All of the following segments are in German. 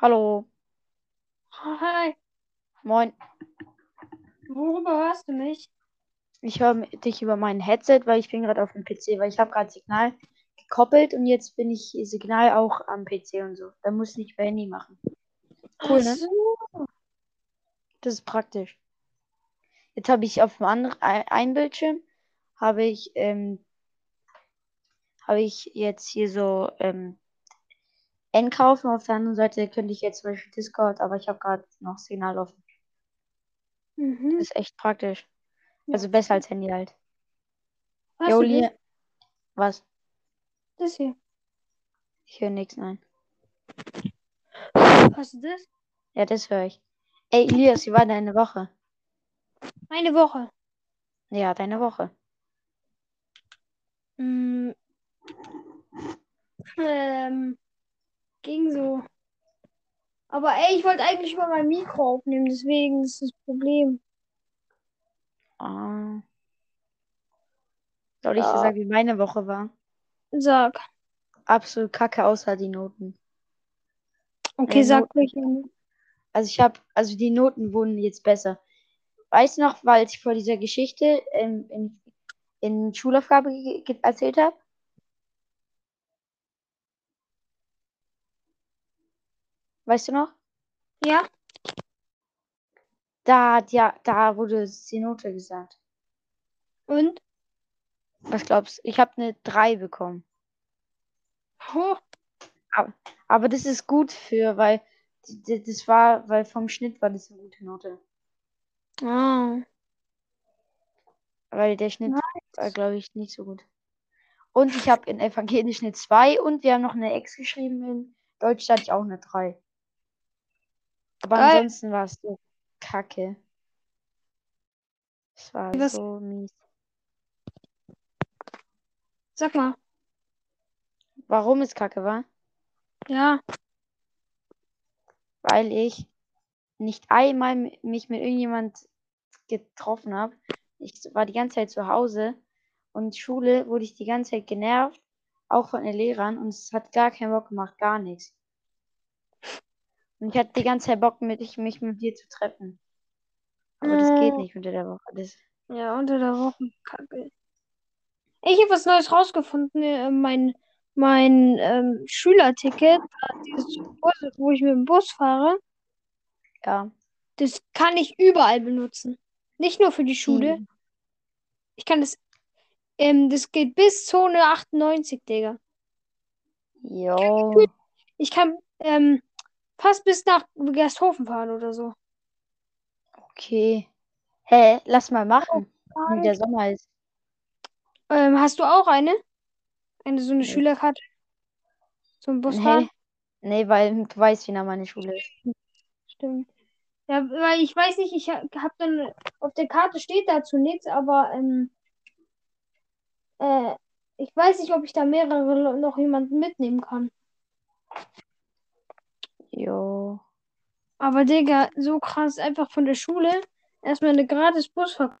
Hallo, Hi, moin. worüber hörst du mich? Ich höre dich über mein Headset, weil ich bin gerade auf dem PC, weil ich habe gerade Signal gekoppelt und jetzt bin ich Signal auch am PC und so. Da muss ich nicht mehr Handy machen. Cool, Ach ne? so. Das ist praktisch. Jetzt habe ich auf dem anderen ein ein Bildschirm habe ich ähm, habe ich jetzt hier so ähm, Endkaufen. Auf der anderen Seite könnte ich jetzt zum Beispiel Discord, aber ich habe gerade noch Signal offen. Das Mhm. ist echt praktisch. Also besser als Handy halt. Hörst Jo, du das? Lia- was? Das hier. Ich höre nichts, nein. Hörst du das? Ja, das höre ich. Ey, Elias, wie war deine Woche? Eine Woche. Ja, deine Woche. Mm. Ähm, ging so. Aber ey, ich wollte eigentlich über mein Mikro aufnehmen, deswegen ist das Problem. Ah. Soll ich dir sagen, wie meine Woche war? Sag. Absolut kacke, außer die Noten. Okay, Äh, sag welche. Also ich habe, also die Noten wurden jetzt besser. Weißt du noch, weil ich vor dieser Geschichte ähm, in, in Schulaufgabe erzählt habe? Weißt du noch? Ja? Da, hat ja, da wurde die Note gesagt. Und? Was glaubst du? Ich habe eine 3 bekommen. Oh, Aber das ist gut für, weil das war, weil vom Schnitt war das eine gute Note. ah. Weil der Schnitt Nice. war, glaube ich, nicht so gut. Und ich habe in Evangelisch eine 2 und wir haben noch eine Ex geschrieben. In Deutsch hatte ich auch eine 3. Aber Geil. ansonsten war es so kacke. Es war Was- so mies. Sag mal. Warum es kacke war? Ja. Weil ich nicht einmal mich mit irgendjemand getroffen habe. Ich war die ganze Zeit zu Hause und Schule wurde ich die ganze Zeit genervt, auch von den Lehrern und es hat gar keinen Bock gemacht, gar nichts. Und ich hatte die ganze Zeit Bock, mit, ich, mich mit dir zu treffen. Aber das geht nicht unter der Woche. Das, Ja, unter der Woche. Kacke. Ich habe was Neues rausgefunden. äh, Mein, mein ähm, Schülerticket, äh, dieses Bus, wo ich mit dem Bus fahre, ja. das kann ich überall benutzen. Nicht nur für die Schule. Die, Ich kann das. Ähm, das geht bis Zone 98, Digga. jo. Ich kann ähm, fast bis nach Gersthofen fahren oder so. Okay. Hä, lass mal machen. Wie der Sommer ist. Ähm, hast du auch eine? Eine so eine Nee. Schülerkarte? Zum Busfahren? Nee. Nee, weil du weißt, wie nah meine Schule ist. Stimmt. Ja, weil ich weiß nicht, ich habe hab dann auf der Karte steht dazu nichts, aber ähm, äh, ich weiß nicht, ob ich da mehrere noch jemanden mitnehmen kann. Jo. Aber Digga, so krass, einfach von der Schule erstmal eine gratis Busfahrt.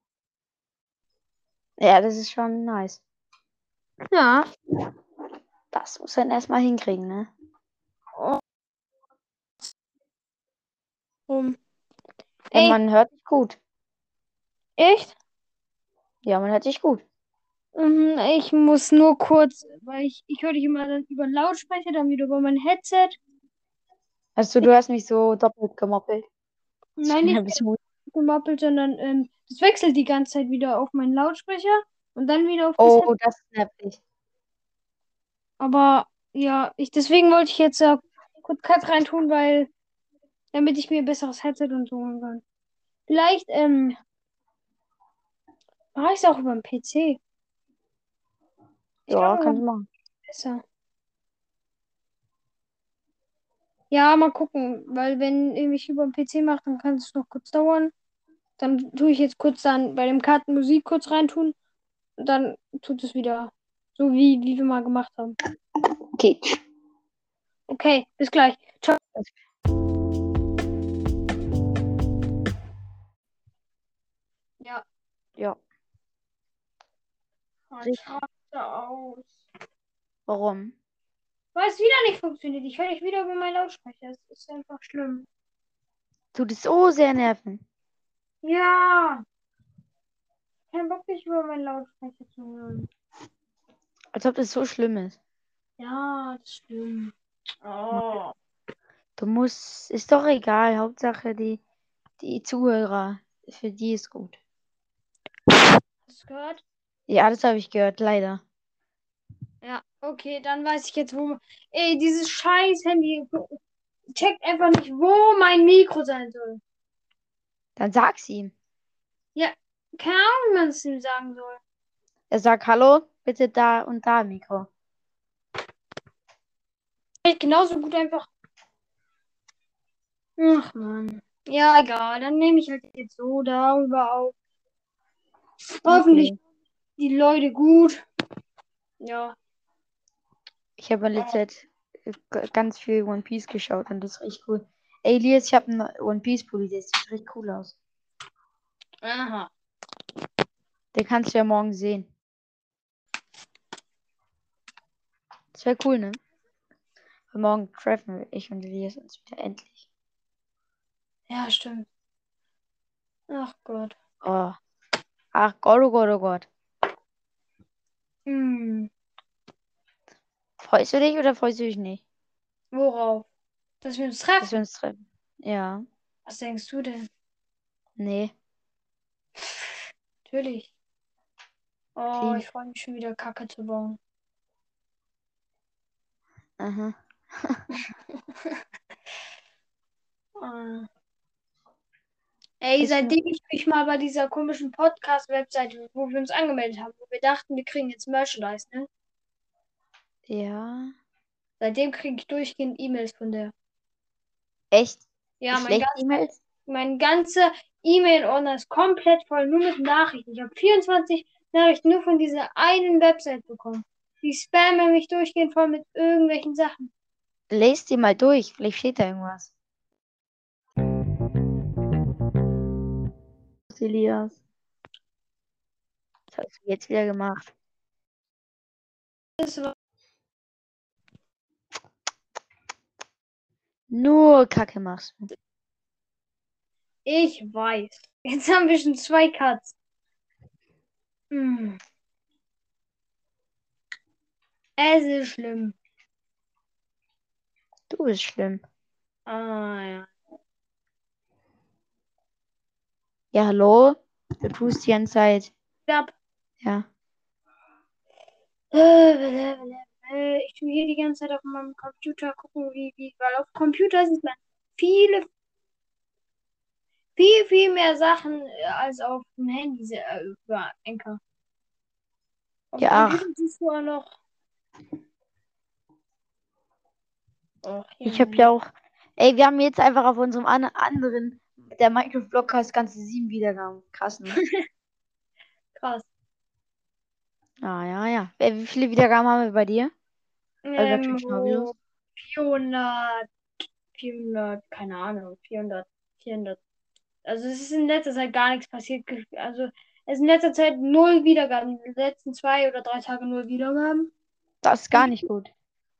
Ja, das ist schon nice. Ja. Das muss man erstmal hinkriegen, ne? Um. Ja, Ey, man hört dich gut. echt? Ja, man hört dich gut. Mhm, ich muss nur kurz, weil ich, ich höre dich immer dann über Lautsprecher, dann wieder über mein Headset. Also du hast mich so doppelt gemoppelt. Nein, Ja, nicht du- gemoppelt, sondern ähm, das wechselt die ganze Zeit wieder auf meinen Lautsprecher und dann wieder auf das Oh, Headset. das ist nervig. Aber ja, ich deswegen wollte ich jetzt äh, kurz Cut reintun, weil damit ich mir ein besseres Headset und so holen kann. Vielleicht ähm, mache ich es auch über den PC. Ich Ja, kannst du machen. besser. Ja, mal gucken, weil wenn ich über den PC mache, dann kann es noch kurz dauern. Dann tue ich jetzt kurz dann bei dem Karten Musik kurz reintun und dann tut es wieder so wie, wie wir mal gemacht haben. Okay. Okay, bis gleich. Ciao. Ja. Ja. Ich raste aus. Warum? Weil es wieder nicht funktioniert. Ich höre dich wieder über meinen Lautsprecher. Das ist einfach schlimm. Tut es so sehr nerven. Ja. Kein Bock, dich über meinen Lautsprecher zu hören. Als ob das so schlimm ist. Ja, das stimmt. Oh. Du musst, ist doch egal. Hauptsache die, die Zuhörer, für die ist gut. Hast du gehört? Ja, das habe ich gehört, leider. Ja, okay, dann weiß ich jetzt, wo. Ey, dieses scheiß Handy checkt einfach nicht, wo mein Mikro sein soll. Dann sag's ihm. Keine Ahnung, wie man es ihm sagen soll. Er sagt Hallo, bitte da und da Mikro. Ich genauso gut einfach. Ach man. Ja, egal. Dann nehme ich halt jetzt so darüber auf. Hoffentlich Okay. die Leute gut. Ja. Ich habe in letzter Zeit äh, ganz viel One Piece geschaut und das ist richtig cool. Ey, Elias, ich habe einen One Piece Pulli, der sieht richtig cool aus. Aha. Den kannst du ja morgen sehen. Das wäre cool, ne? Und morgen treffen wir, ich und Elias uns wieder endlich. Ja, stimmt. Ach Gott. Oh. Ach Gott, oh Gott, oh Gott. Hm. Freust du dich oder freust du dich nicht, Worauf? Dass wir uns dass treffen? wir uns treffen? Ja. Was denkst du denn? Nee. Natürlich. Oh, Clean. ich freue mich schon wieder Kacke zu bauen. Aha. Ah. Ey, seitdem ich mich mal bei dieser komischen Podcast-Webseite, wo wir uns angemeldet haben, wo wir dachten, wir kriegen jetzt Merchandise, ne? Ja. Seitdem kriege ich durchgehend E-Mails von der. Echt? Ja, mein, Schlechte ganz, E-Mails? mein ganzer E-Mail-Ordner ist komplett voll, nur mit Nachrichten. Ich habe 24 Nachrichten nur von dieser einen Website bekommen. Die spammen mich durchgehend voll mit irgendwelchen Sachen. Lest die mal durch. Vielleicht steht da irgendwas. Elias. Was hast du jetzt wieder gemacht? Das war Nur Kacke machst du. Ich weiß. Jetzt haben wir schon zwei Cuts. Hm. Es ist schlimm. Du bist schlimm. Ah, ja. Ja, hallo? Du tust die ganze Zeit. Stopp. Ja. Äh, Ich tue hier die ganze Zeit auf meinem Computer gucken, wie, wie, weil auf Computer sieht man viele, viel, viel mehr Sachen äh, als auf dem Handy äh, über dem Ja, siehst du auch noch. Och, Ich habe ja auch. Ey, wir haben jetzt einfach auf unserem an anderen, der Minecraft Blockcast, ganze sieben Wiedergaben. Krass, ne? Krass. Ah, ja, ja. Ey, wie viele Wiedergaben haben wir bei dir? Ähm, ganz schön hobbylos. so 400, 400, keine Ahnung, 400, 400. Also es ist in letzter Zeit gar nichts passiert. Also es ist in letzter Zeit null Wiedergaben. Die letzten zwei oder drei Tage null Wiedergaben. Das ist gar nicht gut.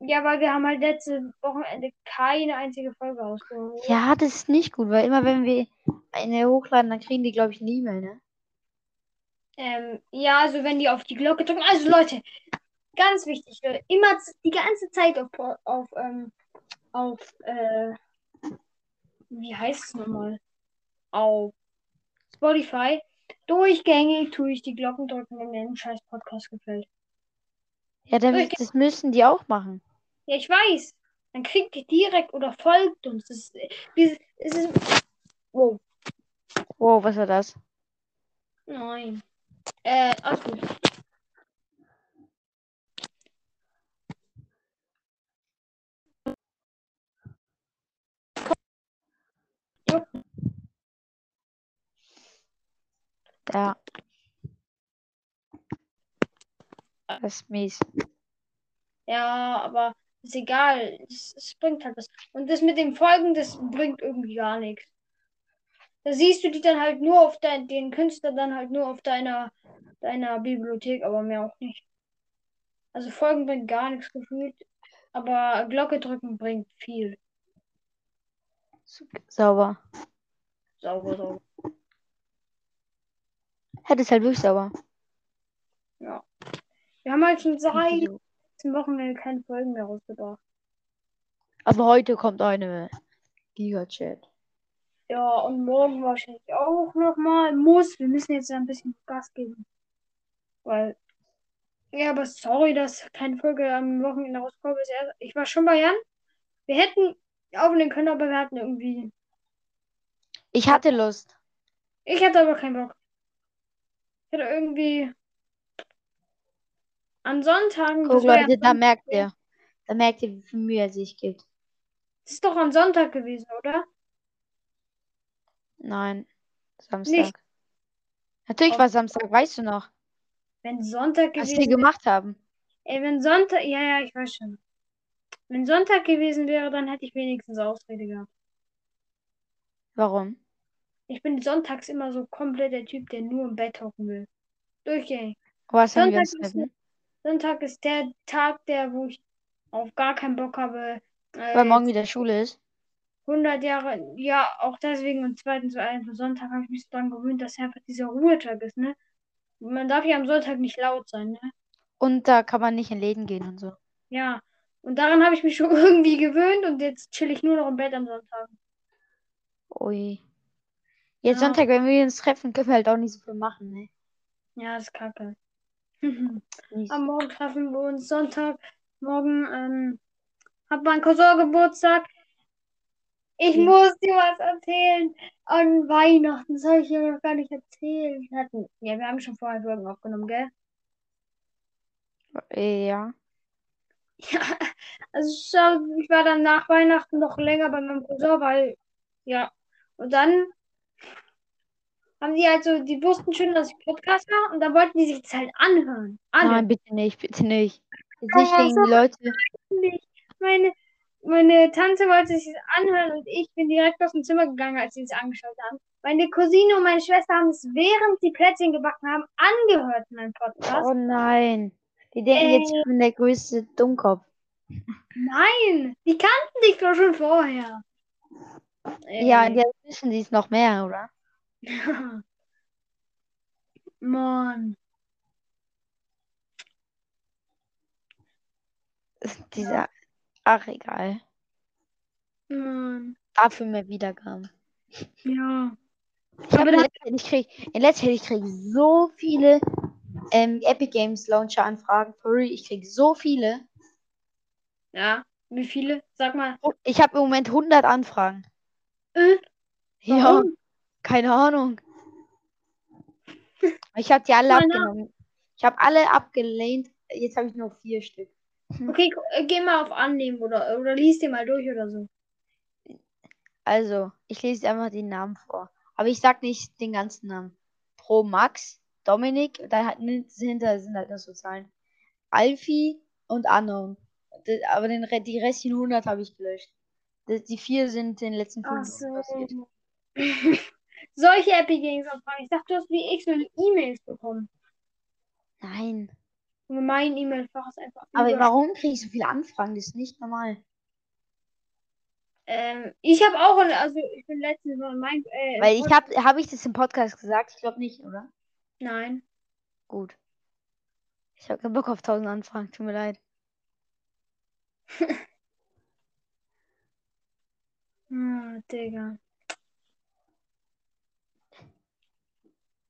Ja, weil wir haben halt letzte Wochenende keine einzige Folge rausgehauen. Ja, das ist nicht gut, weil immer wenn wir eine hochladen, dann kriegen die, glaube ich, eine E-Mail, ne? Ähm, ja, also wenn die auf die Glocke drücken. Also Leute, ganz wichtig, Leute, immer z- die ganze Zeit auf, auf, ähm, auf, äh, wie heißt es nochmal? Auf Spotify. Durchgängig tue ich die Glocken drücken, wenn mir ein scheiß Podcast gefällt. Ja, dann, das müssen die auch machen. Ja, ich weiß. Dann kriegt ihr direkt oder folgt uns. Das ist, es ist, wow. Wow, was war das? Nein. Äh, alles gut. Ja. Das ist mies. Ja, aber ist egal. Es, es bringt halt was. Und das mit dem Folgen, das bringt irgendwie gar nichts. Da siehst du die dann halt nur auf dein, den Künstler dann halt nur auf deiner, deiner Bibliothek, aber mehr auch nicht. Also Folgen bringt gar nichts gefühlt. Aber Glocke drücken bringt viel. Sauber. Sauber, sauber. Hätte es halt wirklich sauber. Ja. Wir haben halt schon seit letzten Wochenende keine Folgen mehr rausgebracht. Aber heute kommt eine Giga-Chat. Ja, und morgen wahrscheinlich auch nochmal. Muss. Wir müssen jetzt ein bisschen Gas geben. Weil. Ja, aber sorry, dass keine Folge am Wochenende rauskommt. Ich war schon bei Jan. Wir hätten aufnehmen können, aber wir hatten irgendwie. Ich hatte Lust. Ich hatte aber keinen Bock. Ich hatte irgendwie. An Sonntagen. Das war ja Leute, da merkt ihr. Da merkt ihr, wie viel Mühe er sich gibt. Das ist doch am Sonntag gewesen, oder? Nein, Samstag. Nicht. Natürlich Oh. war Samstag, weißt du noch, Wenn Sonntag was wir gewesen gemacht haben. Ey, wenn Sonntag. Ja, ja, ich weiß schon. Wenn Sonntag gewesen wäre, dann hätte ich wenigstens Ausrede gehabt. Warum? Ich bin sonntags immer so komplett der Typ, der nur im Bett hocken will. Durchgängig. Was haben wir uns Sonntag ist? Sonntag ist der Tag, der, wo ich auf gar keinen Bock habe. Äh, Weil morgen wieder Schule ist. 100 Jahre, ja, auch deswegen und zweitens, einfach Sonntag habe ich mich so dran gewöhnt, dass einfach dieser Ruhetag ist, ne? Man darf ja am Sonntag nicht laut sein, ne? Und da kann man nicht in Läden gehen und so. Ja. Und daran habe ich mich schon irgendwie gewöhnt und jetzt chill ich nur noch im Bett am Sonntag. Ui. Jetzt Ja. Sonntag, wenn wir uns treffen, können wir halt auch nicht so viel machen, ne? Ja, ist kacke. Am Morgen treffen wir uns Sonntag. Morgen ähm, hat mein Cousin Geburtstag. Ich Wie? muss dir was erzählen. An Weihnachten, das habe ich dir noch gar nicht erzählt. Wir hatten, ja, wir haben schon vorher Folgen aufgenommen, gell? Ja. Ja, also schau, ich war dann nach Weihnachten noch länger bei meinem Cousin, weil, ja. Und dann haben die halt so, die wussten schon, dass ich Podcast mache und dann wollten die sich das halt anhören. Alle. Nein, bitte nicht, bitte nicht. Jetzt nicht gegen die Leute. nicht. Meine, meine Tante wollte sich das anhören und ich bin direkt aus dem Zimmer gegangen, als sie es angeschaut haben. Meine Cousine und meine Schwester haben es, während sie Plätzchen gebacken haben, angehört, mein Podcast. Oh nein. Die denken jetzt, Ey. ich bin der größte Dummkopf. Nein, die kannten dich doch schon vorher. Ja, Ey. jetzt wissen die es noch mehr, oder? Mann. Dieser. Ach, egal. Mann. Dafür mehr Wiedergaben. Ja. Ich habe in letzter Zeit, ich krieg, in letzter Zeit, ich krieg so viele ähm, Epic Games Launcher Anfragen. Ich krieg so viele. Ja. Wie viele? Sag mal. Ich habe im Moment 100 Anfragen. Äh, Ja, keine Ahnung. Ich habe die alle abgenommen. Ich habe alle abgelehnt. Jetzt habe ich nur vier Stück. Okay, gu- äh, geh mal auf Annehmen oder, oder lies dir mal durch oder so. Also, ich lese einfach die Namen vor. Aber ich sag nicht den ganzen Namen. Pro Max, Dominik, dann halt hinter sind halt nur so Zahlen. Alfie und Unknown. Das- Aber den, die restlichen 100 habe ich gelöscht. Das- Die vier sind in den letzten fünf Wochen passiert. so. Solche Epic Games Anfragen. Ich dachte, du hast wie ich so E-Mails bekommen. Nein. Mein E-Mail-Fach ist einfach Aber über- warum kriege ich so viele Anfragen? Das ist nicht normal. Ähm, ich habe auch, also ich bin letztens mal mein, äh, Weil ich habe, habe ich das im Podcast gesagt? Ich glaube nicht, oder? Nein. Gut. Ich habe keinen Bock auf 1000 Anfragen. Tut mir leid. Ah, Digga.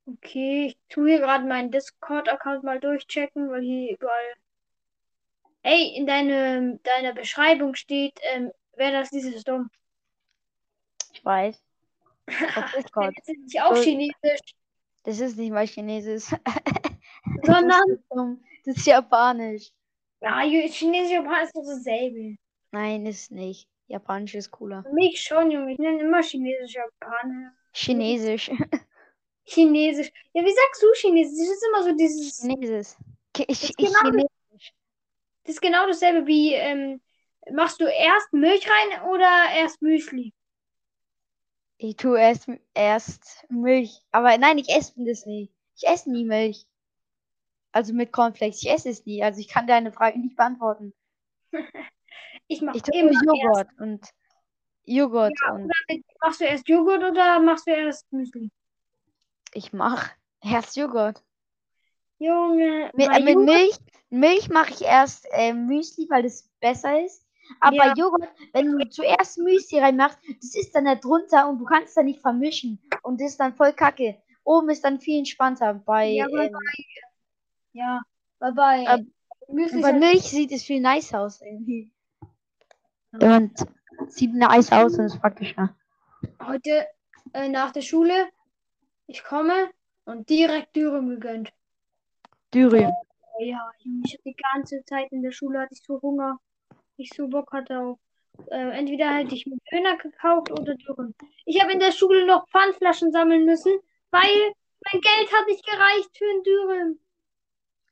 Okay, ich tue hier gerade meinen Discord-Account mal durchchecken, weil hier überall. Ey, in deine, deiner Beschreibung steht, ähm, wer das dieses dumm. Ich weiß. Auf Discord. Das ist nicht auch So- Chinesisch, Das ist nicht mal Chinesisch. sondern. Das ist, dumm. das ist Japanisch. Ja, Chinesisch und Japan ist doch dasselbe. Nein, ist nicht. Japanisch ist cooler. Für mich schon, Junge. Ich nenne immer Chinesisch Japanisch. Chinesisch. Chinesisch. Ja, wie sagst du Chinesisch? Das ist immer so dieses. Chinesisch. Ich, ich, genau Chinesisch. Das ist genau dasselbe wie, ähm, machst du erst Milch rein oder erst Müsli? ich tue erst, erst Milch. Aber nein, ich esse das nie. Ich esse nie Milch. Also mit Cornflakes. Ich esse es nie. Also ich kann deine Frage nicht beantworten. Ich mache Ich tue immer nur erst. Joghurt und Joghurt und Machst du erst Joghurt oder machst du erst Müsli? Ich mache erst Joghurt. Junge, Mit, äh, mit Milch, Milch mache ich erst äh, Müsli, weil das besser ist. Aber Ja. bei Joghurt, wenn du zuerst Müsli reinmachst, das ist dann da drunter und du kannst da nicht vermischen. Und das ist dann voll kacke. Oben ist dann viel entspannter. Bei, Ja, aber ähm, Ja, weil bei Äh, bei halt- Milch sieht es viel nice aus irgendwie. Und sieht nice aus und ist praktischer. heute äh, nach der Schule, ich komme und direkt Dürüm gegönnt. Dürüm. Ja, ich habe die ganze Zeit in der Schule hatte ich so Hunger. Ich so Bock hatte auf. Äh, entweder hätte ich mir Döner gekauft oder Dürüm. Ich habe in der Schule noch Pfandflaschen sammeln müssen, weil mein Geld hat nicht gereicht für ein Dürüm.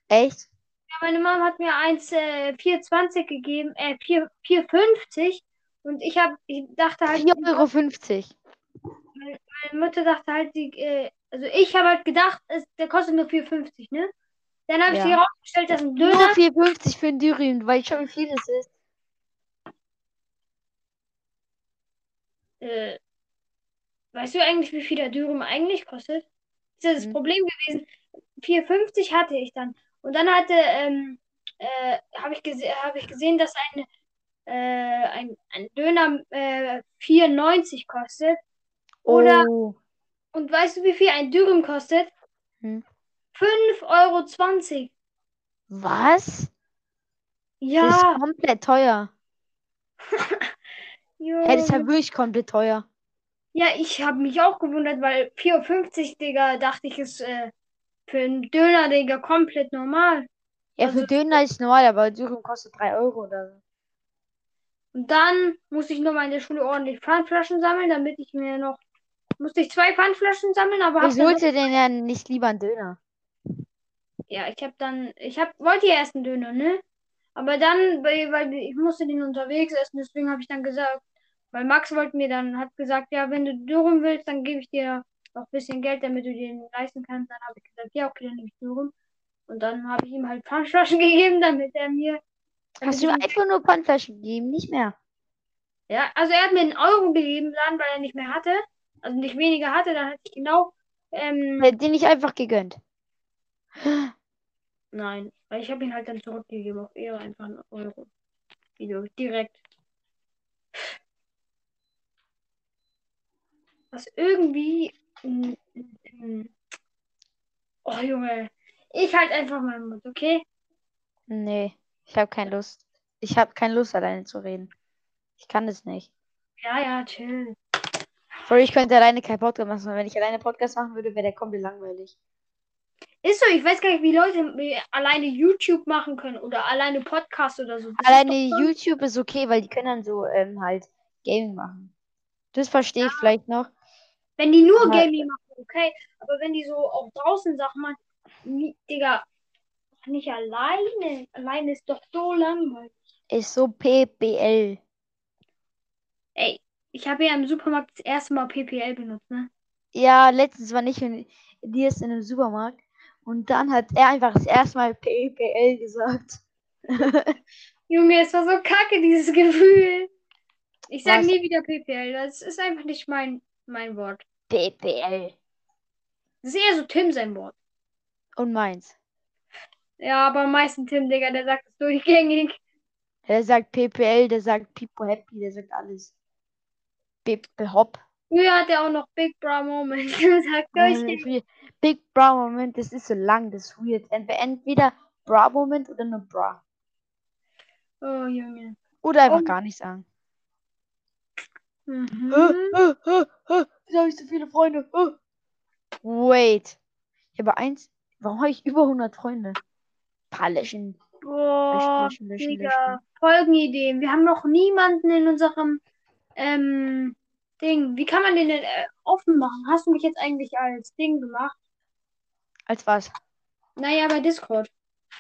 Echt? Ja, meine Mama hat mir eins äh, 4,20 gegeben, äh, 4, 4,50 und ich habe, ich dachte halt, 4,50 Euro. Meine Mutter dachte halt, die, äh, also ich habe halt gedacht, es, der kostet nur 4,50, ne? Dann habe ich Ja. hier rausgestellt, dass ein Nur Döner, 4,50 für ein Dürüm, weil ich schon wie viel das ist. äh, weißt du eigentlich, wie viel der Dürüm eigentlich kostet? Das ist das Hm. Problem gewesen. 4,50 hatte ich dann. Und dann hatte, ähm, äh, habe ich, gese hab ich gesehen, dass ein, äh, ein, ein Döner äh, 4,90 kostet. Oder- Oh. Und weißt du, wie viel ein Dürüm kostet? Hm. 5,20 Euro. Was? Das Ja, ist komplett teuer. Hey, das ist halt wirklich komplett teuer. Ja, ich habe mich auch gewundert, weil 4,50, Digga, dachte ich, ist äh, für einen Döner, Digga, komplett normal. Ja, Also- für Döner ist normal, aber Dürüm kostet 3 Euro oder so. Und dann musste ich nochmal in der Schule ordentlich Pfandflaschen sammeln, damit ich mir noch. Musste ich zwei Pfandflaschen sammeln, aber holst du denn ja nicht lieber einen Döner? Ja, ich habe dann, ich hab, wollte ja erst einen Döner, ne? Aber dann, weil, ich musste den unterwegs essen, deswegen habe ich dann gesagt, weil Max wollte mir dann, hat gesagt, ja, wenn du Dürüm willst, dann gebe ich dir noch ein bisschen Geld, damit du den leisten kannst. Dann habe ich gesagt, ja, okay, dann nehme ich Dürüm. Und dann habe ich ihm halt Pfandflaschen gegeben, damit er mir. damit Hast du ich ihm- einfach nur Pfandflaschen gegeben, nicht mehr? Ja, also er hat mir einen Euro gegeben, dann, weil er nicht mehr hatte. Also nicht weniger hatte, dann hatte ich genau. Ähm, Hätte den nicht einfach gegönnt. Nein, weil ich habe ihn halt dann zurückgegeben auf Ehre einfach einen Euro. Video, direkt. Was irgendwie. mm, Oh Junge. Ich halt einfach meinen Mund, okay? Nee, ich habe keine Lust. Ich habe keine Lust, alleine zu reden. Ich kann das nicht. Ja, ja, chill. Sorry, ich könnte alleine keinen Podcast machen. weil Wenn ich alleine Podcast machen würde, wäre der komplett langweilig. Ist so, ich weiß gar nicht, wie Leute alleine YouTube machen können oder alleine Podcast oder so. Das ist Alleine voll- YouTube ist okay, weil die können dann so ähm, halt Gaming machen. Das verstehe ich vielleicht noch. Wenn die nur Aber- Gaming machen, okay. Aber wenn die so auch draußen Sachen machen, Digga, nicht alleine. Alleine ist doch so langweilig. Ist so PBL. Ey, ich habe ja im Supermarkt das erste Mal PPL benutzt, ne? Ja, letztens war nicht in Elias in einem Supermarkt und dann hat er einfach das erste Mal PPL gesagt. Junge, es war so kacke, dieses Gefühl. Ich sag Was? nie wieder PPL. Das ist einfach nicht mein, mein Wort. PPL. Das ist eher so Tim sein Wort. Und meins. Ja, aber am meisten Tim, Digga, der sagt es durchgängig. Der sagt PPL, der sagt Pipo Happy, der sagt alles. Pipo Hop. Früher hat er auch noch Big Bra Moment gesagt. Durchgängig. Big Bra Moment, das ist so lang, das ist weird. Ent- Entweder Bra Moment oder nur Bra. Oh, Junge. Oder einfach Oh. gar nicht sagen. Mhm. Äh, äh, äh, Wieso habe ich so viele Freunde? Wait. Ich habe eins. Warum habe ich über 100 Freunde? Paar löschen. Boah, Löschen, löschen, löschen. Folgenideen. Wir haben noch niemanden in unserem ähm, Ding. Wie kann man den denn äh, offen machen? Hast du mich jetzt eigentlich als Ding gemacht? Als was? Naja, bei Discord.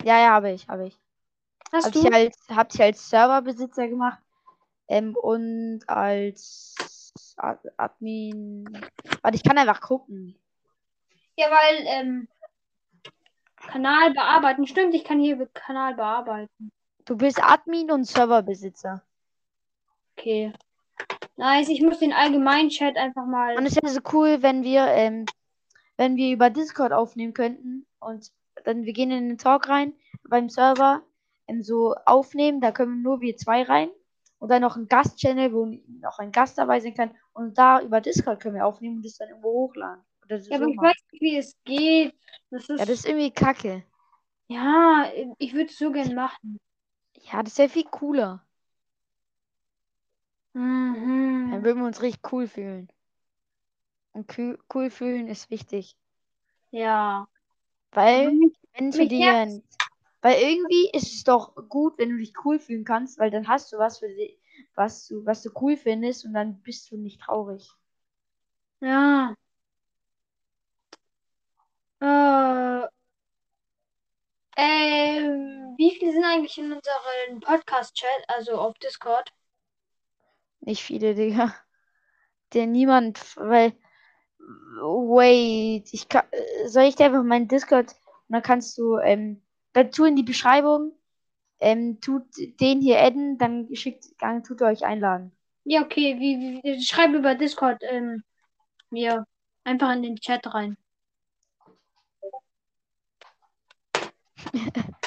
Ja, ja, habe ich, habe ich. Hast Hab du? ich als, hab ich als Serverbesitzer gemacht. Ähm, und als Ad- Admin. Warte, ich kann einfach gucken. Ja, weil ähm, Kanal bearbeiten. Stimmt, ich kann hier Kanal bearbeiten. Du bist Admin und Serverbesitzer. Okay. Nice, ich muss den allgemeinen Chat einfach mal. Und es wäre so cool, wenn wir, ähm, wenn wir über Discord aufnehmen könnten und dann wir gehen in den Talk rein beim Server ähm, so aufnehmen, da können nur wir zwei rein und dann noch ein Gastchannel, wo noch ein Gast dabei sein kann und da über Discord können wir aufnehmen und das dann irgendwo hochladen. Oder so Ja, aber ich weiß nicht, wie es geht. Das ist. ja, das ist irgendwie kacke. Ja, ich würde es so gern machen. Ja, das wäre viel cooler. Dann Mhm. würden wir uns richtig cool fühlen. Und cool, fühlen ist wichtig. Ja. Weil, Mich- wenn nervt- jemand- Weil irgendwie ist es doch gut, wenn du dich cool fühlen kannst, weil dann hast du was für die, was du, was du cool findest und dann bist du nicht traurig. Ja. Äh, ähm, wie viele sind eigentlich in unserem Podcast-Chat, also auf Discord? Nicht viele, Digga. Der niemand, weil. Wait, ich kann. Soll ich dir einfach meinen Discord und dann kannst du, ähm, dann tu in die Beschreibung, ähm, tut den hier adden, dann schickt, dann tut er euch einladen. Ja, okay, wie, wie, schreib über Discord, ähm, mir einfach in den Chat rein.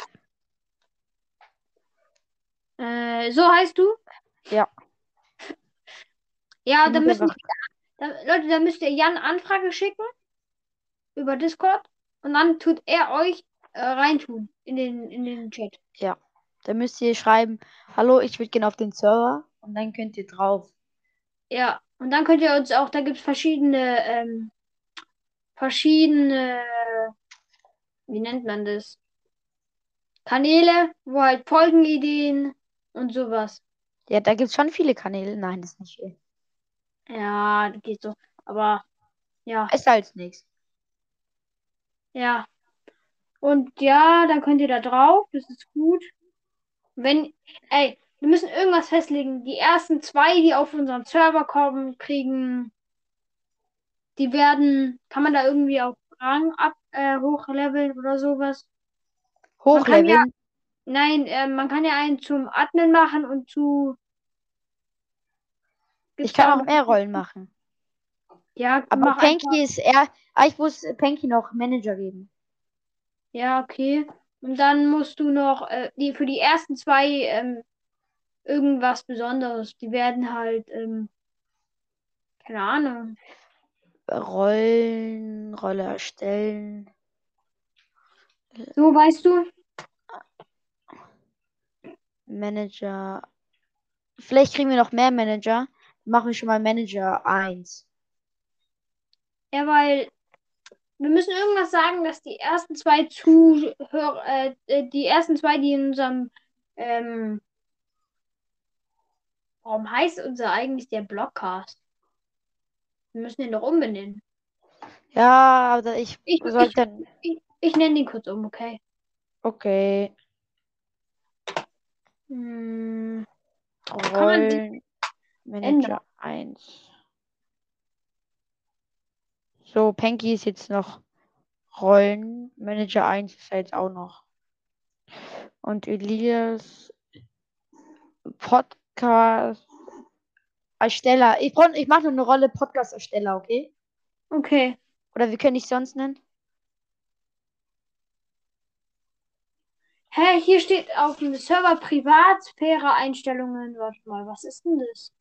äh, so heißt du? Ja. Ja, musst müssen, da, Leute, dann müsst ihr Jan Anfrage schicken über Discord und dann tut er euch äh, reintun in den, in den Chat. Dann müsst ihr schreiben, hallo, ich würde gerne auf den Server und dann könnt ihr drauf. Ja, und dann könnt ihr uns auch, da gibt es verschiedene, ähm, verschiedene, wie nennt man das? Kanäle, wo halt Folgenideen und sowas. Ja, da gibt es schon viele Kanäle. Nein, das ist nicht viel. Ja, das geht so. Aber ja, Ist halt nichts. ja. Und ja, dann könnt ihr da drauf, das ist gut. Wenn, ey, wir müssen irgendwas festlegen. Die ersten zwei, die auf unseren Server kommen, kriegen, die werden, kann man da irgendwie auch Rang ab, äh, hochleveln oder sowas? Kann ja- Hochleveln. Nein, äh, man kann ja einen zum Admin machen und zu. Ich kann auch mehr Rollen machen. Ja, Aber. Panky ist eher. Ah, ich muss Panky noch Manager geben. Ja, okay. Und dann musst du noch äh, die, für die ersten zwei ähm, irgendwas Besonderes. Die werden halt, ähm, keine Ahnung. Rollen, Rolle erstellen. So, weißt du? Manager. Vielleicht kriegen wir noch mehr Manager. Machen wir schon mal Manager 1. Ja, weil wir müssen irgendwas sagen, dass die ersten zwei Zuhörer, äh, die ersten zwei, die in unserem, ähm, warum heißt unser eigentlich der Blogcast? Wir müssen den doch umbenennen. Ja, aber ich Ich, soll ich, dann. ich, ich nenne den kurz um, okay? Okay. Hm, man Manager 1. So, Panky ist jetzt noch Rollen. Manager 1 ist er jetzt auch noch. Und Elias Podcast Ersteller. Ich, ich mache nur eine Rolle Podcast Ersteller, okay? okay. Oder wie können ich sonst nennen? Hä, hier steht auf dem Server Privatsphäre Einstellungen. Warte mal, was ist denn das?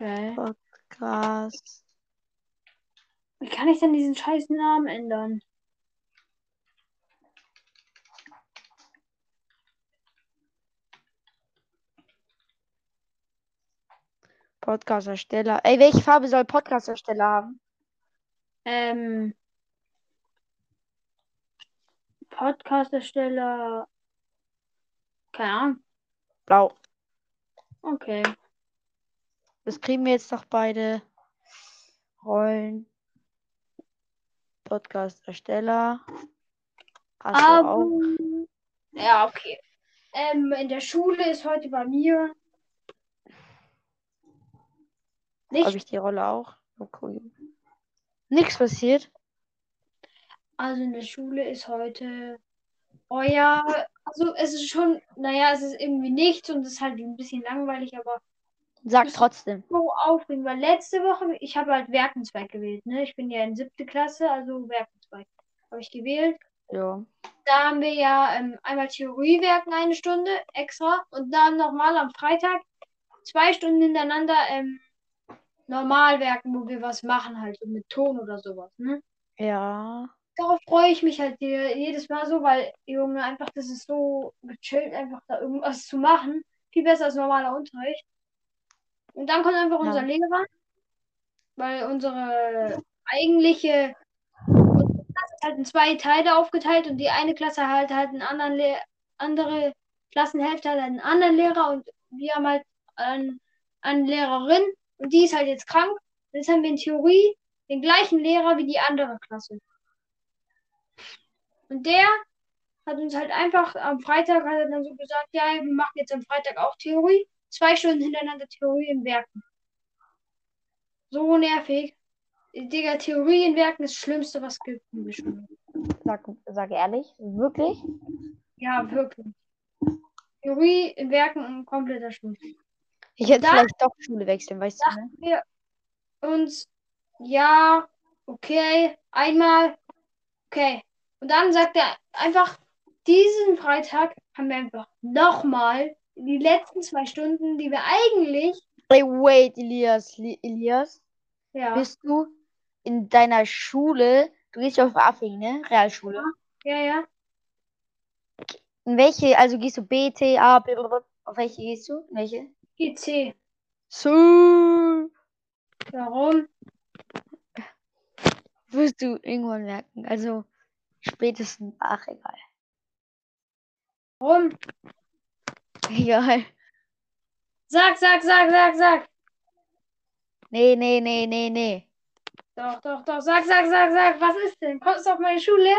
Okay. Podcast. Wie kann ich denn diesen scheiß Namen ändern? Podcast Ersteller. Ey, welche Farbe soll Podcast Ersteller haben? Ähm, Podcast-Ersteller. Keine Ahnung. Blau. Okay. Das kriegen wir jetzt doch beide. Rollen. Podcast Ersteller. Hast du Aber. auch? Ja, okay. Ähm, in der Schule ist heute bei mir. Habe ich die Rolle auch? Okay. Nichts passiert. Also in der Schule ist heute. Oh ja, also es ist schon, naja, es ist irgendwie nichts und es ist halt ein bisschen langweilig, aber Sag trotzdem. so aufregend, weil letzte Woche, ich habe halt Werkenzweig gewählt, ne? Ich bin ja in siebte Klasse, also Werkenzweig habe ich gewählt. Ja. Da haben wir ja ähm, einmal Theoriewerken eine Stunde extra und dann nochmal am Freitag zwei Stunden hintereinander ähm, Normalwerken, wo wir was machen, halt so mit Ton oder sowas, ne? Ja. Darauf freue ich mich halt je- jedes Mal so, weil, Junge, einfach, das ist so gechillt, einfach da irgendwas zu machen. Viel besser als normaler Unterricht. Und dann kommt einfach Ja. unser Lehrer, weil unsere eigentliche unsere Klasse halt in zwei Teile aufgeteilt und die eine Klasse halt halt einen anderen Le andere Klassenhälfte hat einen anderen Lehrer und wir haben halt einen, eine Lehrerin und die ist halt jetzt krank. Jetzt haben wir in Theorie den gleichen Lehrer wie die andere Klasse. Und der hat uns halt einfach am Freitag hat er dann so gesagt, ja, wir machen jetzt am Freitag auch Theorie. Zwei Stunden hintereinander Theorie in Werken. So nervig. Digga, Theorie in Werken ist das Schlimmste, was es gibt in der Schule. Sag, sag ehrlich. Wirklich? Ja, wirklich. Theorie in Werken ein kompletter Schluss. Ich hätte Da- vielleicht doch Schule wechseln, weißt du, ne? Wir uns, ja, okay, einmal, okay. Und dann sagt er einfach, diesen Freitag haben wir einfach nochmal die letzten zwei Stunden, die wir eigentlich, Ey, wait, Elias. Li Elias, ja, bist du in deiner Schule, du gehst ja auf Affing, ne? Realschule. ja, ja, In welche, also gehst du B, T, A, B, B, B, auf welche gehst du? In welche? GC. So. Warum? Wirst du irgendwann merken. Also spätestens, ach egal. Warum? Egal. Sag, sag, sag, sag, sag. Nee, nee, nee, nee, nee. Doch, doch, doch, sag, sag, sag, sag. Was ist denn? Kommst du auf meine Schule?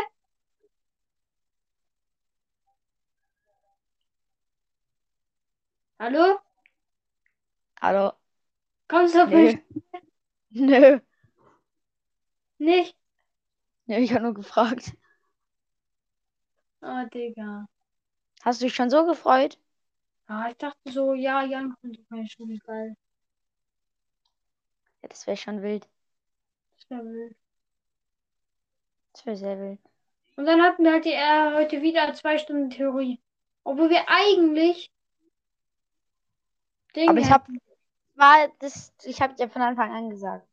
Hallo? Hallo. Kommst du auf meine. Schule? Nö. Nicht? Nö, ich habe nur gefragt. Oh, Digga. Hast du dich schon so gefreut? Ah, ich dachte so, ja, Jan kommt auf meine Schule, geil. Ja, das wäre schon wild. Das wär wild. Das wäre sehr wild. Und dann hatten wir halt die, äh, heute wieder zwei Stunden Theorie. Obwohl wir eigentlich Dinge Aber ich hab-. War das, ich habe dir von Anfang an gesagt.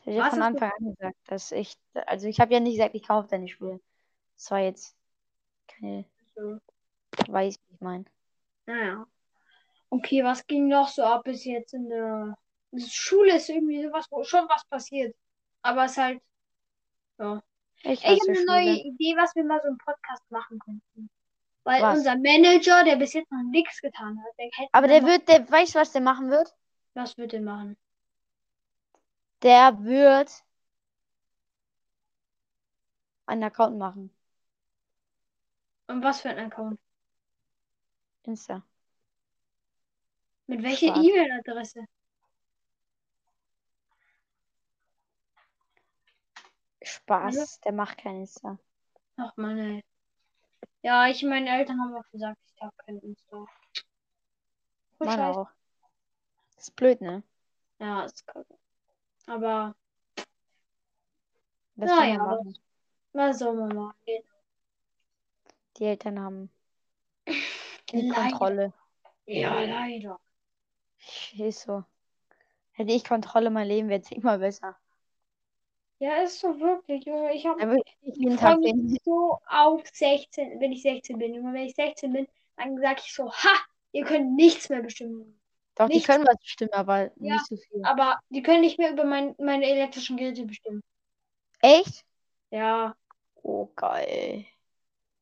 Ich habe dir Was von Anfang an gesagt, dass ich, also ich habe ja nicht gesagt, ich kaufe deine Schule. Das war jetzt keine, Weiß ich mein. Naja. Okay, was ging noch so ab bis jetzt in der Schule ist irgendwie sowas, wo schon was passiert. Aber es ist halt. Ja. Ich Ich habe eine Schule. neue Idee, was wir mal so im Podcast machen könnten. Weil Was? unser Manager, der bis jetzt noch nichts getan hat, der Aber der wird, der, weißt du, was der machen wird? Was wird der machen? Der wird einen Account machen. Und was für ein Account? Insta. Mit welcher Spaß. E-Mail-Adresse? Spaß, der macht kein Insta. Ach man, ey. Ja, ich meine Eltern haben auch gesagt, ich darf kein Insta. Voll Mann scheiße. auch. ist blöd, ne? Ja, ist kacke. Aber Was Na soll man ja, machen? was soll man machen? Die Eltern haben die. Kontrolle. Ja, leider. Ist so. Hätte ich Kontrolle, mein Leben wäre zehnmal besser. Ja, ist so wirklich, Junge. Ich habe ich Tag mich so auf 16, wenn ich 16 bin. Junge, wenn ich 16 bin, dann sage ich so, ha, ihr könnt nichts mehr bestimmen. Doch, die nichts. können was bestimmen, aber Ja, nicht so viel. Aber die können nicht mehr über mein, meine elektrischen Geräte bestimmen. Echt? Ja, Oh, geil.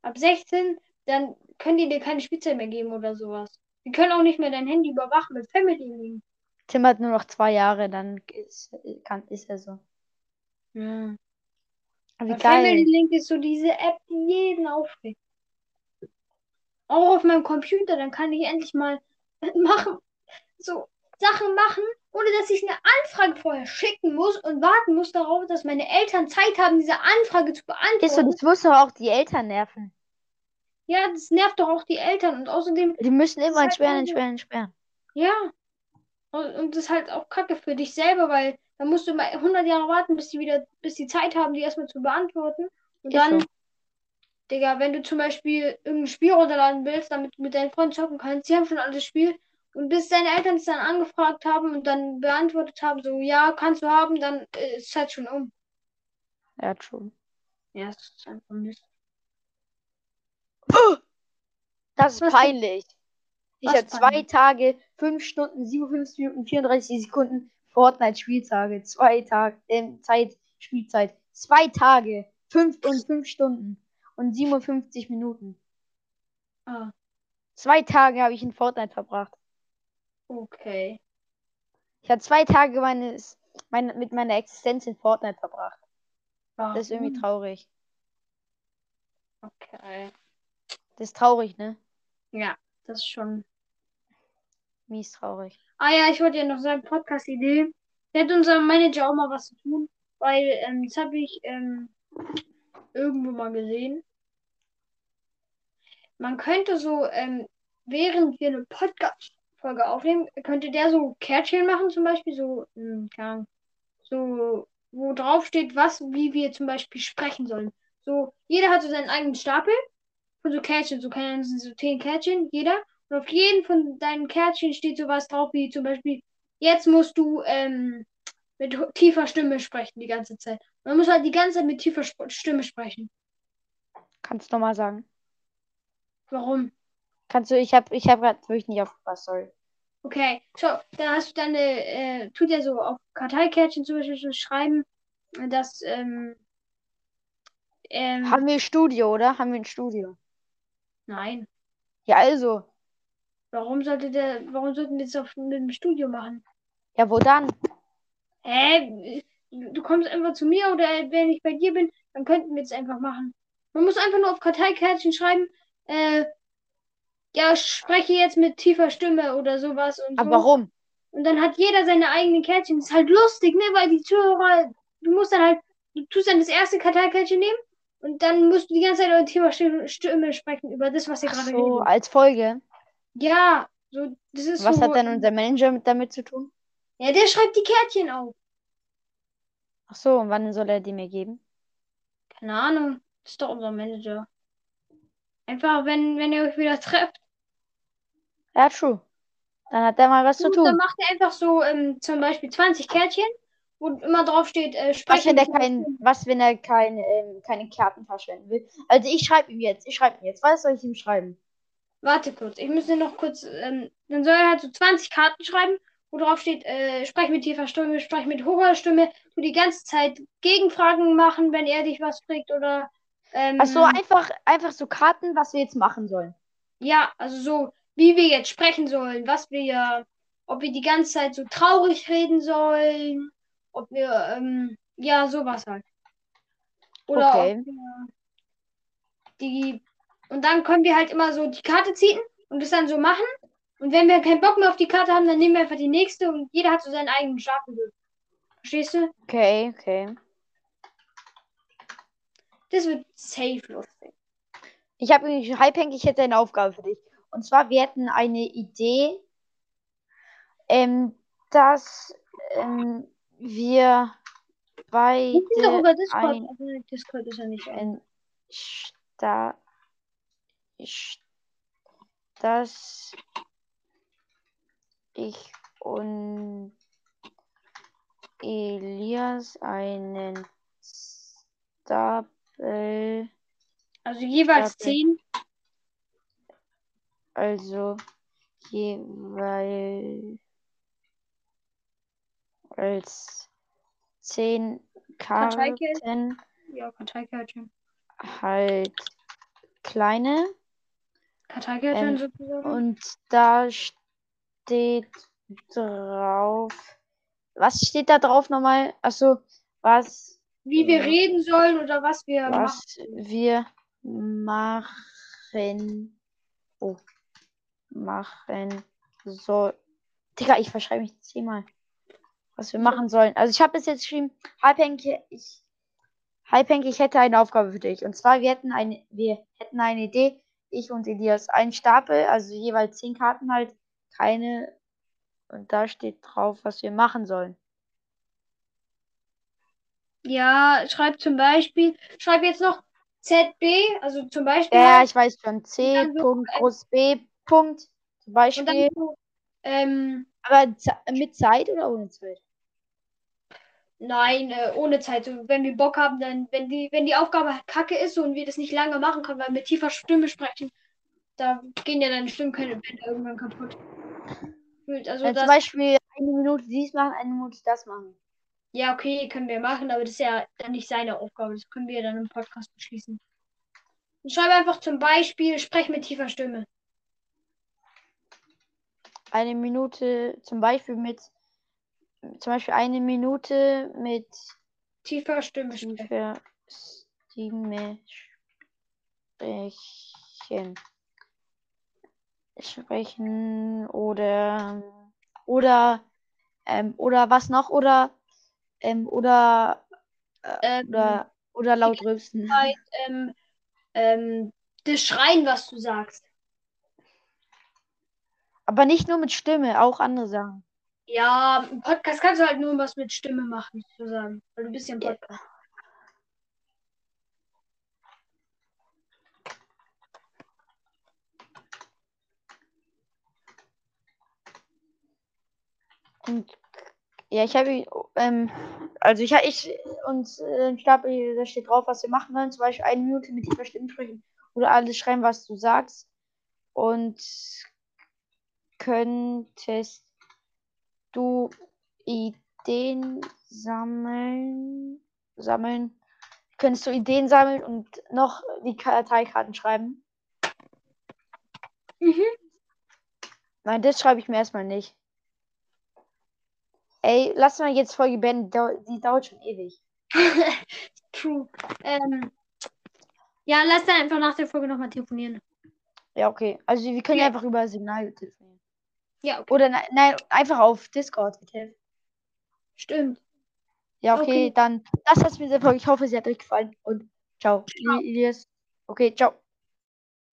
Ab 16, dann können die dir keine Spielzeit mehr geben oder sowas. Die können auch nicht mehr dein Handy überwachen mit Family Link. Tim hat nur noch zwei Jahre, dann ist, kann, ist er so. Ja. Aber wie Weil Family geil. Link ist so diese App, die jeden aufregt. Auch auf meinem Computer, dann kann ich endlich mal machen, so Sachen machen ohne dass ich eine Anfrage vorher schicken muss und warten muss darauf, dass meine Eltern Zeit haben, diese Anfrage zu beantworten. das muss doch auch die Eltern nerven. Ja, das nervt doch auch die Eltern und außerdem, Die müssen immer halt entsperren, nur- entsperren, entsperren. ja. Und, und das ist halt auch Kacke für dich selber, weil dann musst du mal 100 Jahre warten, bis die wieder, bis die Zeit haben, die erstmal zu beantworten. Und Ist dann, so. Digga, wenn du zum Beispiel irgendein Spiel runterladen willst, damit du mit deinen Freunden zocken kannst, die haben schon alles Spiel. Und bis deine Eltern es dann angefragt haben und dann beantwortet haben, so, ja, kannst du haben, dann äh, ist es halt schon um. Ja, true. Ja, das ist einfach Mist. Das ist peinlich. Ich habe zwei? Tage, 5 Stunden, 57 Minuten, 34 Sekunden Fortnite-Spieltage. Zwei Tage, ähm, Zeit, Spielzeit. Zwei Tage, 5 und 5 Stunden und 57 Minuten. Ah, Zwei Tage habe ich in Fortnite verbracht. okay. Ich habe zwei Tage meines, meine, mit meiner Existenz in Fortnite verbracht. Das ist irgendwie Warum? traurig. Okay. Das ist traurig, ne? Ja, das ist schon. Mies traurig. Ah ja, ich wollte ja noch sagen, Podcast-Idee. Da hätte unser Manager auch mal was zu tun, weil ähm, das habe ich ähm, irgendwo mal gesehen. Man könnte so, ähm, während wir eine Podcast-Folge aufnehmen, könnte der so Kärtchen machen, zum Beispiel, so, hm, keine Ahnung, so, wo drauf steht, was, wie wir zum Beispiel sprechen sollen. So, jeder hat so seinen eigenen Stapel von so Kärtchen, so keine sind so zehn Kärtchen, jeder. Und auf jedem von deinen Kärtchen steht sowas drauf, wie zum Beispiel, jetzt musst du ähm, mit tiefer Stimme sprechen die ganze Zeit. Man muss halt die ganze Zeit mit tiefer Sp Stimme sprechen. Kannst du nochmal sagen? Warum? Kannst du, ich habe ich hab gerade wirklich nicht aufgepasst, sorry. Okay, schau, dann hast du deine, äh, tut er so auf Karteikärtchen zum Beispiel so schreiben, dass, ähm, ähm, Haben wir ein Studio, oder? Haben wir ein Studio? Nein. Ja, also. Warum sollte der, warum sollten wir das auf mit dem Studio machen? Ja, wo dann? Hä? Du kommst einfach zu mir oder wenn ich bei dir bin, dann könnten wir es einfach machen. Man muss einfach nur auf Karteikärtchen schreiben, äh, ja, spreche jetzt mit tiefer Stimme oder sowas und Aber so. warum? Und dann hat jeder seine eigenen Kärtchen. Das ist halt lustig, ne? Weil die Zuhörer, du musst dann halt, du tust dann das erste Karteikärtchen nehmen und dann musst du die ganze Zeit in tiefer Stimme sprechen über das, was ihr Ach gerade so, redet. als Folge. Ja, so, das ist Was so. hat denn unser Manager mit damit zu tun? Ja, der schreibt die Kärtchen auf. Ach so, und wann soll er die mir geben? Keine Ahnung. Das ist doch unser Manager. Einfach, wenn, wenn ihr euch wieder trefft. Ja, true. Dann hat er mal was zu Und dann tun. macht er einfach so ähm, zum Beispiel 20 Kärtchen, wo immer drauf steht, äh, Was, sprechen wenn er kein, was, wenn er kein, ähm, keine Karten verschwenden will? Also ich schreibe ihm jetzt, ich schreibe ihm jetzt. Was soll ich ihm schreiben? Warte kurz, ich muss dir noch kurz, ähm, dann soll er halt so 20 Karten schreiben, wo drauf steht, äh, sprech mit tiefer Stimme, sprech mit hoher Stimme, du die ganze Zeit Gegenfragen machen, wenn er dich was fragt oder, ähm, Ach so, einfach, einfach so Karten, was wir jetzt machen sollen. ja, also so, wie wir jetzt sprechen sollen, was wir, ob wir die ganze Zeit so traurig reden sollen, ob wir, ähm, ja, sowas halt. Oder Okay. die, und dann können wir halt immer so die Karte ziehen und das dann so machen. Und wenn wir keinen Bock mehr auf die Karte haben, dann nehmen wir einfach die nächste und jeder hat so seinen eigenen Stapel. Verstehst du? Okay, okay. Das wird safe lustig. Ich habe irgendwie, Hypeng, ich hätte eine Aufgabe für dich. Und zwar, wir hätten eine Idee, ähm, dass ähm, wir beide ein- Also, Discord ist ja nicht ein Sta St- dass ich und Elias einen Stapel, Also jeweils Stapel. 10. also jeweils als zehn Karteikärtchen. Karten Ja, Karteikärtchen. halt kleine Karteikärtchen Ähm, sozusagen. und da steht drauf. Was steht da drauf nochmal? Achso, was, Wie wir reden sollen oder was wir machen. was wir machen. Oh. Machen soll. Digga, ich verschreibe mich zehnmal. Was wir machen sollen. Also ich habe bis jetzt geschrieben, Hypank, ich, Hypank, ich hätte eine Aufgabe für dich. Und zwar, wir hätten eine, wir hätten eine Idee, ich und Elias, ein Stapel, also jeweils zehn Karten halt, keine. Und da steht drauf, was wir machen sollen. Ja, schreib zum Beispiel, schreib jetzt noch ZB, also zum Beispiel. Ja, ich weiß schon. C. so Punkt, ein- groß B. Punkt. Zum Beispiel. so, ähm, Aber mit Zeit oder ohne Zeit? Nein, äh, ohne Zeit. So, wenn wir Bock haben, dann, wenn die, wenn die Aufgabe kacke ist und wir das nicht lange machen können, weil wir mit tiefer Stimme sprechen, da gehen ja deine Stimmbänder irgendwann kaputt. Also das, zum Beispiel eine Minute dies machen, eine Minute das machen. ja, okay, können wir machen, aber das ist ja dann nicht seine Aufgabe. Das können wir dann im Podcast beschließen. Und schreibe einfach zum Beispiel, sprech mit tiefer Stimme. Eine Minute zum Beispiel mit. Zum Beispiel eine Minute mit Tiefer Stimme sprechen. tiefer Stimme sprechen. Sprechen oder. Oder. Ähm, oder was noch? Oder. Ähm, oder. Ähm, Oder. Oder laut rülpsen. Ähm, ähm, das Schreien, was du sagst. Aber nicht nur mit Stimme, auch andere Sachen. Ja, im Podcast kannst du halt nur was mit Stimme machen, sozusagen. Weil du bist ja Ja. Podcast. Und ja, ich habe ähm, also ich habe ich und äh, Stapel, da steht drauf, was wir machen sollen. Zum Beispiel eine Minute mit tiefer Stimme sprechen oder alles schreiben, was du sagst. Und könntest du Ideen sammeln, sammeln, könntest du Ideen sammeln und noch die Karteikarten schreiben? Mhm. Nein, das schreibe ich mir erstmal nicht. Ey, lass mal jetzt Folge beenden. Die dauert schon ewig. True. Ähm, ja, lass dann einfach nach der Folge nochmal telefonieren. Ja, okay. Also wir können Ja. einfach über Signal telefonieren. Ja, okay. Oder nein, nein, einfach auf Discord. bitte. Stimmt. Ja, okay, Okay. dann das war's mit der Folge. Ich hoffe, sie hat euch gefallen. Und ciao. Ciao. Elias. Okay, ciao.